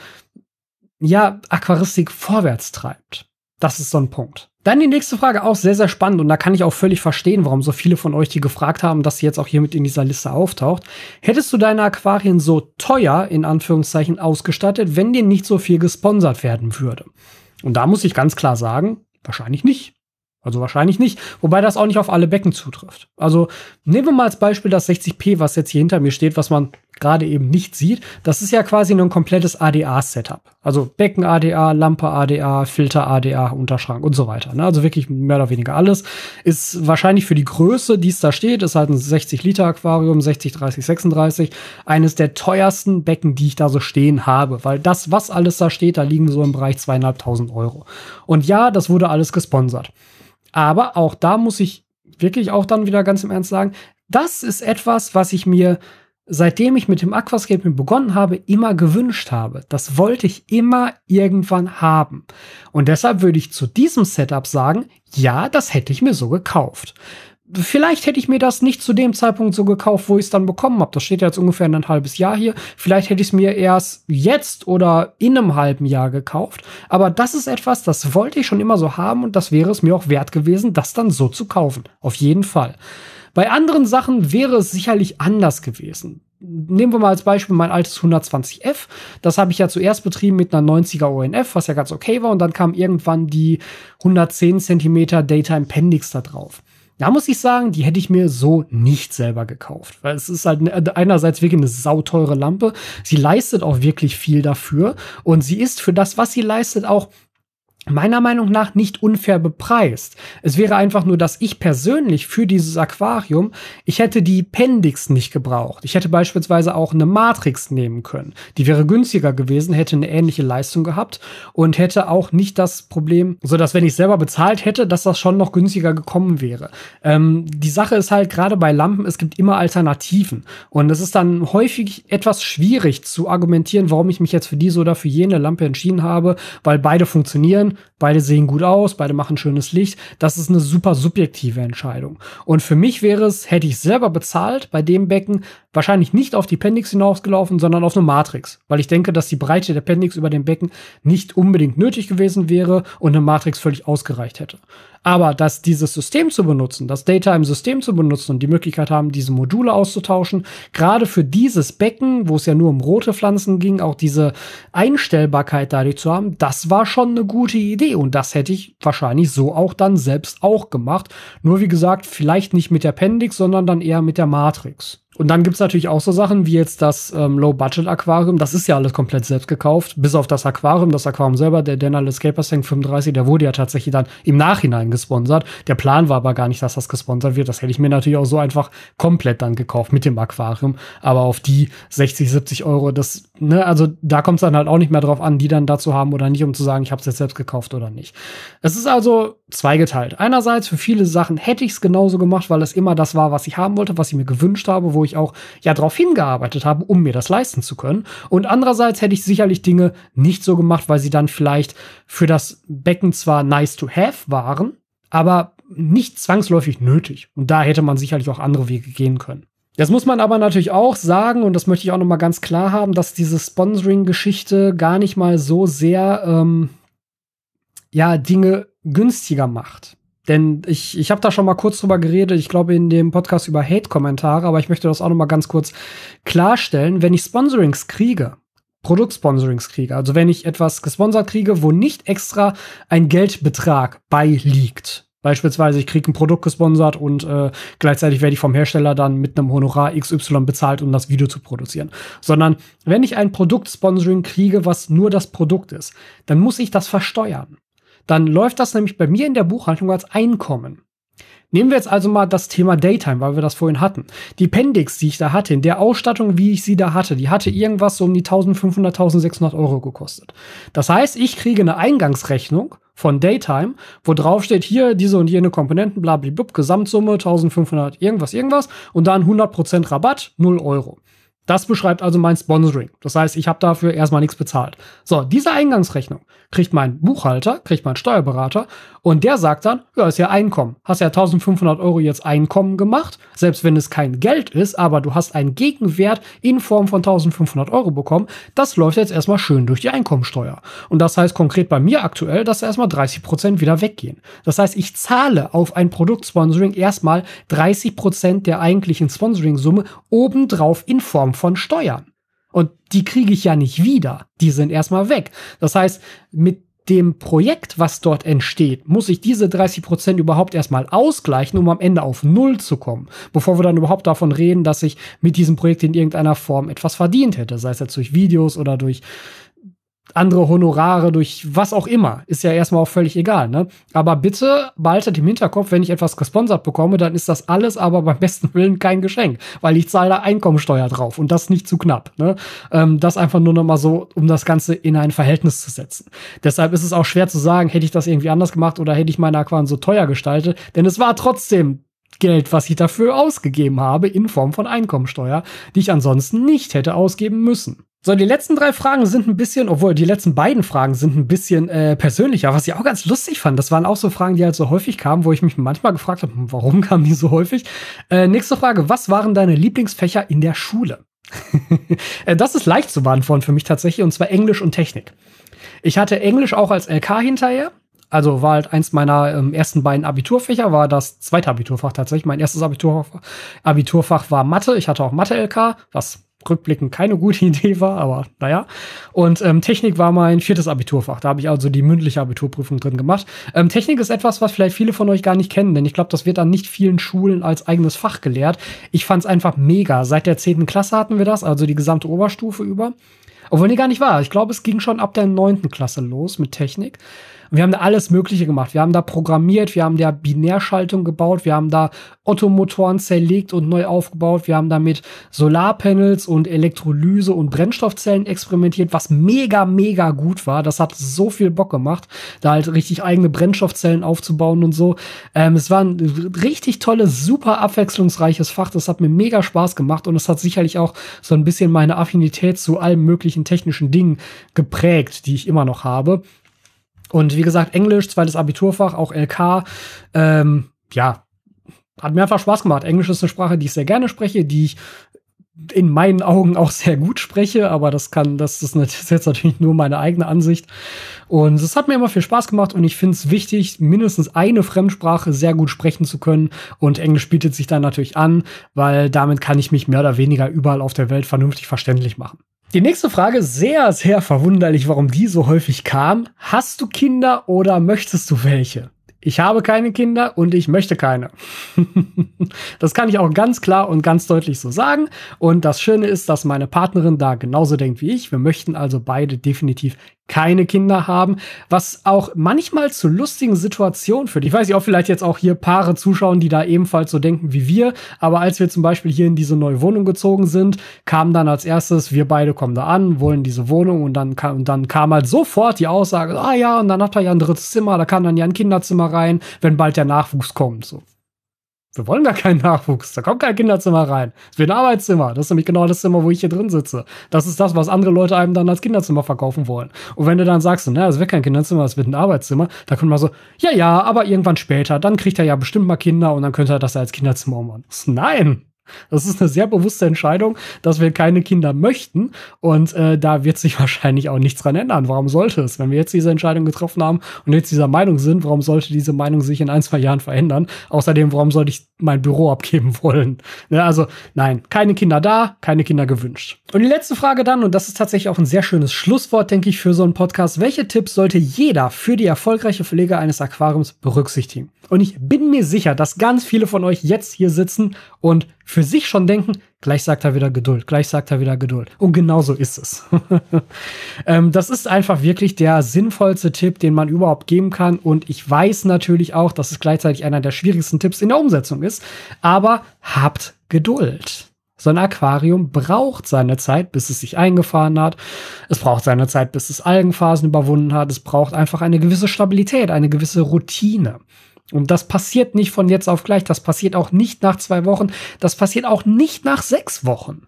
ja, Aquaristik vorwärts treibt. Das ist so ein Punkt. Dann die nächste Frage auch sehr, sehr spannend und da kann ich auch völlig verstehen, warum so viele von euch die gefragt haben, dass sie jetzt auch hier mit in dieser Liste auftaucht. Hättest du deine Aquarien so teuer, in Anführungszeichen, ausgestattet, wenn dir nicht so viel gesponsert werden würde? Und da muss ich ganz klar sagen, wahrscheinlich nicht. Also wahrscheinlich nicht. Wobei das auch nicht auf alle Becken zutrifft. Also nehmen wir mal als Beispiel das 60p, was jetzt hier hinter mir steht, was man gerade eben nicht sieht. Das ist ja quasi nur ein komplettes ADA-Setup. Also Becken ADA, Lampe ADA, Filter ADA, Unterschrank und so weiter. Ne? Also wirklich mehr oder weniger alles. Ist wahrscheinlich für die Größe, die es da steht, ist halt ein 60 Liter Aquarium, 60, 30, 36. Eines der teuersten Becken, die ich da so stehen habe. Weil das, was alles da steht, da liegen so im Bereich zweieinhalbtausend Euro. Und ja, das wurde alles gesponsert. Aber auch da muss ich wirklich auch dann wieder ganz im Ernst sagen, das ist etwas, was ich mir seitdem ich mit dem Aquascaping begonnen habe, immer gewünscht habe. Das wollte ich immer irgendwann haben. Und deshalb würde ich zu diesem Setup sagen, ja, das hätte ich mir so gekauft vielleicht hätte ich mir das nicht zu dem Zeitpunkt so gekauft, wo ich es dann bekommen habe. Das steht ja jetzt ungefähr ein halbes Jahr hier. Vielleicht hätte ich es mir erst jetzt oder in einem halben Jahr gekauft. Aber das ist etwas, das wollte ich schon immer so haben und das wäre es mir auch wert gewesen, das dann so zu kaufen. Auf jeden Fall. Bei anderen Sachen wäre es sicherlich anders gewesen. Nehmen wir mal als Beispiel mein altes 120F. Das habe ich ja zuerst betrieben mit einer 90er ONF, was ja ganz okay war. Und dann kam irgendwann die 110 Zentimeter Data Appendix da drauf. Da muss ich sagen, die hätte ich mir so nicht selber gekauft. Weil es ist halt ne, einerseits wirklich eine sauteure Lampe. Sie leistet auch wirklich viel dafür. Und sie ist für das, was sie leistet, auch meiner Meinung nach nicht unfair bepreist. Es wäre einfach nur, dass ich persönlich für dieses Aquarium, ich hätte die Pendix nicht gebraucht. Ich hätte beispielsweise auch eine Matrix nehmen können. Die wäre günstiger gewesen, hätte eine ähnliche Leistung gehabt und hätte auch nicht das Problem, so dass wenn ich selber bezahlt hätte, dass das schon noch günstiger gekommen wäre. Ähm, die Sache ist halt gerade bei Lampen, es gibt immer Alternativen und es ist dann häufig etwas schwierig zu argumentieren, warum ich mich jetzt für diese oder für jene Lampe entschieden habe, weil beide funktionieren beide sehen gut aus, beide machen schönes Licht. Das ist eine super subjektive Entscheidung. Und für mich wäre es, hätte ich selber bezahlt bei dem Becken, wahrscheinlich nicht auf die Pendix hinausgelaufen, sondern auf eine Matrix. Weil ich denke, dass die Breite der Pendix über dem Becken nicht unbedingt nötig gewesen wäre und eine Matrix völlig ausgereicht hätte. Aber dass dieses System zu benutzen, das Data im System zu benutzen und die Möglichkeit haben, diese Module auszutauschen, gerade für dieses Becken, wo es ja nur um rote Pflanzen ging, auch diese Einstellbarkeit dadurch zu haben, das war schon eine gute Idee und das hätte ich wahrscheinlich so auch dann selbst auch gemacht. Nur wie gesagt, vielleicht nicht mit der Pendix, sondern dann eher mit der Matrix. Und dann gibt's natürlich auch so Sachen wie jetzt das ähm, Low-Budget-Aquarium. Das ist ja alles komplett selbst gekauft, bis auf das Aquarium. Das Aquarium selber, der Denal Escaper Tank 35, der wurde ja tatsächlich dann im Nachhinein gesponsert. Der Plan war aber gar nicht, dass das gesponsert wird. Das hätte ich mir natürlich auch so einfach komplett dann gekauft mit dem Aquarium. Aber auf die 60, 70 Euro, das, ne, also da kommt es dann halt auch nicht mehr drauf an, die dann dazu haben oder nicht, um zu sagen, ich habe es jetzt selbst gekauft oder nicht. Es ist also zweigeteilt. Einerseits für viele Sachen hätte ich es genauso gemacht, weil es immer das war, was ich haben wollte, was ich mir gewünscht habe, wo ich auch ja darauf hingearbeitet habe, um mir das leisten zu können. Und andererseits hätte ich sicherlich Dinge nicht so gemacht, weil sie dann vielleicht für das Becken zwar nice to have waren, aber nicht zwangsläufig nötig. Und da hätte man sicherlich auch andere Wege gehen können. Jetzt muss man aber natürlich auch sagen, und das möchte ich auch noch ganz klar haben, dass diese Sponsoring-Geschichte gar nicht mal so sehr ähm, ja Dinge günstiger macht. Denn ich, ich habe da schon mal kurz drüber geredet, ich glaube in dem Podcast über Hate-Kommentare, aber ich möchte das auch noch mal ganz kurz klarstellen. Wenn ich Sponsorings kriege, Produktsponsorings kriege, also wenn ich etwas gesponsert kriege, wo nicht extra ein Geldbetrag beiliegt, Beispielsweise, ich kriege ein Produkt gesponsert und äh, gleichzeitig werde ich vom Hersteller dann mit einem Honorar XY bezahlt, um das Video zu produzieren. Sondern wenn ich ein Produktsponsoring kriege, was nur das Produkt ist, dann muss ich das versteuern dann läuft das nämlich bei mir in der Buchhaltung als Einkommen. Nehmen wir jetzt also mal das Thema Daytime, weil wir das vorhin hatten. Die Pendix, die ich da hatte, in der Ausstattung, wie ich sie da hatte, die hatte irgendwas so um die 1500, 1600 Euro gekostet. Das heißt, ich kriege eine Eingangsrechnung von Daytime, wo drauf steht, hier diese und jene Komponenten, blablabla, Gesamtsumme 1500 irgendwas, irgendwas und dann 100% Rabatt, 0 Euro. Das beschreibt also mein Sponsoring. Das heißt, ich habe dafür erstmal nichts bezahlt. So, diese Eingangsrechnung kriegt mein Buchhalter, kriegt mein Steuerberater und der sagt dann, ja, ist ja Einkommen. Hast ja 1500 Euro jetzt Einkommen gemacht, selbst wenn es kein Geld ist, aber du hast einen Gegenwert in Form von 1500 Euro bekommen. Das läuft jetzt erstmal schön durch die Einkommensteuer. Und das heißt konkret bei mir aktuell, dass erstmal 30 Prozent wieder weggehen. Das heißt, ich zahle auf ein Produktsponsoring erstmal 30 Prozent der eigentlichen Sponsoring-Summe obendrauf in Form von Steuern. Und die kriege ich ja nicht wieder. Die sind erstmal weg. Das heißt, mit dem Projekt, was dort entsteht, muss ich diese 30 Prozent überhaupt erstmal ausgleichen, um am Ende auf Null zu kommen, bevor wir dann überhaupt davon reden, dass ich mit diesem Projekt in irgendeiner Form etwas verdient hätte, sei es jetzt durch Videos oder durch andere Honorare, durch was auch immer. Ist ja erstmal auch völlig egal, ne? Aber bitte behaltet im Hinterkopf, wenn ich etwas gesponsert bekomme, dann ist das alles aber beim besten Willen kein Geschenk, weil ich zahle da Einkommensteuer drauf und das nicht zu knapp, ne? Ähm, das einfach nur noch mal so, um das Ganze in ein Verhältnis zu setzen. Deshalb ist es auch schwer zu sagen, hätte ich das irgendwie anders gemacht oder hätte ich meine Aquan so teuer gestaltet, denn es war trotzdem Geld, was ich dafür ausgegeben habe, in Form von Einkommensteuer, die ich ansonsten nicht hätte ausgeben müssen. So, die letzten drei Fragen sind ein bisschen, obwohl die letzten beiden Fragen sind ein bisschen äh, persönlicher, was ich auch ganz lustig fand. Das waren auch so Fragen, die halt so häufig kamen, wo ich mich manchmal gefragt habe, warum kamen die so häufig? Äh, nächste Frage, was waren deine Lieblingsfächer in der Schule? Äh, das ist leicht zu beantworten für mich tatsächlich, und zwar Englisch und Technik. Ich hatte Englisch auch als LK hinterher. Also war halt eins meiner ähm, ersten beiden Abiturfächer, war das zweite Abiturfach tatsächlich. Mein erstes Abiturfach, Abiturfach war Mathe. Ich hatte auch Mathe-LK, was rückblickend keine gute Idee war, aber naja. Und ähm, Technik war mein viertes Abiturfach. Da habe ich also die mündliche Abiturprüfung drin gemacht. Ähm, Technik ist etwas, was vielleicht viele von euch gar nicht kennen, denn ich glaube, das wird an nicht vielen Schulen als eigenes Fach gelehrt. Ich fand es einfach mega. Seit der zehnten Klasse hatten wir das, also die gesamte Oberstufe über. Obwohl die gar nicht war. Ich glaube, es ging schon ab der neunten Klasse los mit Technik. Und wir haben da alles Mögliche gemacht. Wir haben da programmiert, wir haben da Binärschaltung gebaut, wir haben da Ottomotoren zerlegt und neu aufgebaut, wir haben da mit Solarpanels und Elektrolyse und Brennstoffzellen experimentiert, was mega, mega gut war. Das hat so viel Bock gemacht, da halt richtig eigene Brennstoffzellen aufzubauen und so. Ähm, es war ein richtig tolles, super abwechslungsreiches Fach. Das hat mir mega Spaß gemacht und es hat sicherlich auch so ein bisschen meine Affinität zu allen möglichen technischen Dingen geprägt, die ich immer noch habe. Und wie gesagt, Englisch, zweites Abiturfach, auch LK. Ähm, ja, hat mir einfach Spaß gemacht. Englisch ist eine Sprache, die ich sehr gerne spreche, die ich in meinen Augen auch sehr gut spreche, aber das kann, das ist, jetzt natürlich nur meine eigene Ansicht. Und es hat mir immer viel Spaß gemacht und ich finde es wichtig, mindestens eine Fremdsprache sehr gut sprechen zu können. Und Englisch bietet sich dann natürlich an, weil damit kann ich mich mehr oder weniger überall auf der Welt vernünftig verständlich machen. Die nächste Frage, sehr, sehr verwunderlich, warum die so häufig kam. Hast du Kinder oder möchtest du welche? Ich habe keine Kinder und ich möchte keine. das kann ich auch ganz klar und ganz deutlich so sagen. Und das Schöne ist, dass meine Partnerin da genauso denkt wie ich. Wir möchten also beide definitiv keine Kinder haben, was auch manchmal zu lustigen Situationen führt. Ich weiß nicht, ob vielleicht jetzt auch hier Paare zuschauen, die da ebenfalls so denken wie wir. Aber als wir zum Beispiel hier in diese neue Wohnung gezogen sind, kam dann als erstes, wir beide kommen da an, wollen diese Wohnung und dann kam, und dann kam halt sofort die Aussage, ah ja, und dann hat er ja ein drittes Zimmer, da kann dann ja ein Kinderzimmer rein, wenn bald der Nachwuchs kommt. So. Wir wollen gar keinen Nachwuchs. Da kommt kein Kinderzimmer rein. Es wird ein Arbeitszimmer. Das ist nämlich genau das Zimmer, wo ich hier drin sitze. Das ist das, was andere Leute einem dann als Kinderzimmer verkaufen wollen. Und wenn du dann sagst, naja, es wird kein Kinderzimmer, es wird ein Arbeitszimmer, da kommt man so, ja, ja, aber irgendwann später, dann kriegt er ja bestimmt mal Kinder und dann könnte er das als Kinderzimmer umwandeln. Nein! Das ist eine sehr bewusste Entscheidung, dass wir keine Kinder möchten. Und äh, da wird sich wahrscheinlich auch nichts dran ändern. Warum sollte es? Wenn wir jetzt diese Entscheidung getroffen haben und jetzt dieser Meinung sind, warum sollte diese Meinung sich in ein, zwei Jahren verändern? Außerdem, warum sollte ich mein Büro abgeben wollen? Ja, also nein, keine Kinder da, keine Kinder gewünscht. Und die letzte Frage dann, und das ist tatsächlich auch ein sehr schönes Schlusswort, denke ich, für so einen Podcast. Welche Tipps sollte jeder für die erfolgreiche Pflege eines Aquariums berücksichtigen? Und ich bin mir sicher, dass ganz viele von euch jetzt hier sitzen und für sich schon denken, gleich sagt er wieder Geduld, gleich sagt er wieder Geduld. Und genau so ist es. ähm, das ist einfach wirklich der sinnvollste Tipp, den man überhaupt geben kann. Und ich weiß natürlich auch, dass es gleichzeitig einer der schwierigsten Tipps in der Umsetzung ist. Aber habt Geduld. So ein Aquarium braucht seine Zeit, bis es sich eingefahren hat. Es braucht seine Zeit, bis es Algenphasen überwunden hat. Es braucht einfach eine gewisse Stabilität, eine gewisse Routine. Und das passiert nicht von jetzt auf gleich. Das passiert auch nicht nach zwei Wochen. Das passiert auch nicht nach sechs Wochen.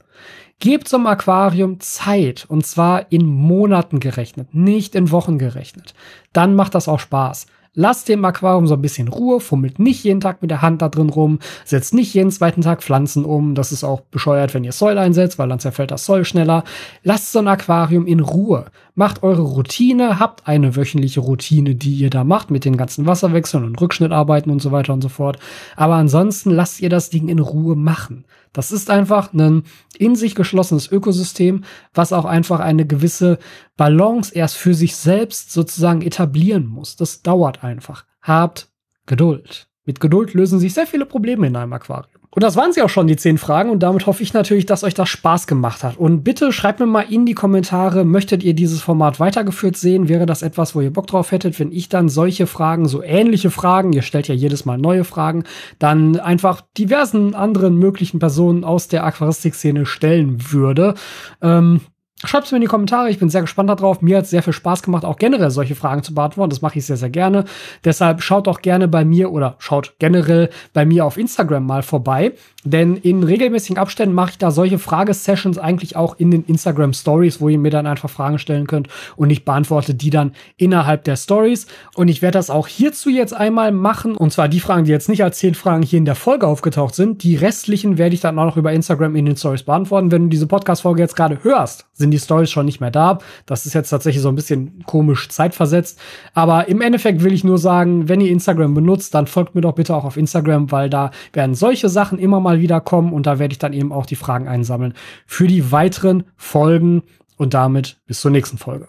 Gebt zum Aquarium Zeit. Und zwar in Monaten gerechnet, nicht in Wochen gerechnet. Dann macht das auch Spaß. Lasst dem Aquarium so ein bisschen Ruhe, fummelt nicht jeden Tag mit der Hand da drin rum, setzt nicht jeden zweiten Tag Pflanzen um. Das ist auch bescheuert, wenn ihr Säul einsetzt, weil dann zerfällt das Säul schneller. Lasst so ein Aquarium in Ruhe. Macht eure Routine, habt eine wöchentliche Routine, die ihr da macht mit den ganzen Wasserwechseln und Rückschnittarbeiten und so weiter und so fort. Aber ansonsten lasst ihr das Ding in Ruhe machen. Das ist einfach ein in sich geschlossenes Ökosystem, was auch einfach eine gewisse Balance erst für sich selbst sozusagen etablieren muss. Das dauert einfach. Habt Geduld. Mit Geduld lösen sich sehr viele Probleme in einem Aquarium. Und das waren sie auch schon, die zehn Fragen. Und damit hoffe ich natürlich, dass euch das Spaß gemacht hat. Und bitte schreibt mir mal in die Kommentare, möchtet ihr dieses Format weitergeführt sehen? Wäre das etwas, wo ihr Bock drauf hättet, wenn ich dann solche Fragen, so ähnliche Fragen, ihr stellt ja jedes Mal neue Fragen, dann einfach diversen anderen möglichen Personen aus der Aquaristik-Szene stellen würde. Ähm, Schreibt es mir in die Kommentare, ich bin sehr gespannt darauf. Mir hat es sehr viel Spaß gemacht, auch generell solche Fragen zu beantworten. Das mache ich sehr, sehr gerne. Deshalb schaut auch gerne bei mir oder schaut generell bei mir auf Instagram mal vorbei. Denn in regelmäßigen Abständen mache ich da solche Fragesessions eigentlich auch in den Instagram Stories, wo ihr mir dann einfach Fragen stellen könnt und ich beantworte die dann innerhalb der Stories. Und ich werde das auch hierzu jetzt einmal machen. Und zwar die Fragen, die jetzt nicht als zehn Fragen hier in der Folge aufgetaucht sind. Die restlichen werde ich dann auch noch über Instagram in den Stories beantworten. Wenn du diese Podcast-Folge jetzt gerade hörst, sind die Stories schon nicht mehr da. Das ist jetzt tatsächlich so ein bisschen komisch zeitversetzt. Aber im Endeffekt will ich nur sagen, wenn ihr Instagram benutzt, dann folgt mir doch bitte auch auf Instagram, weil da werden solche Sachen immer mal wieder kommen und da werde ich dann eben auch die Fragen einsammeln für die weiteren Folgen und damit bis zur nächsten Folge.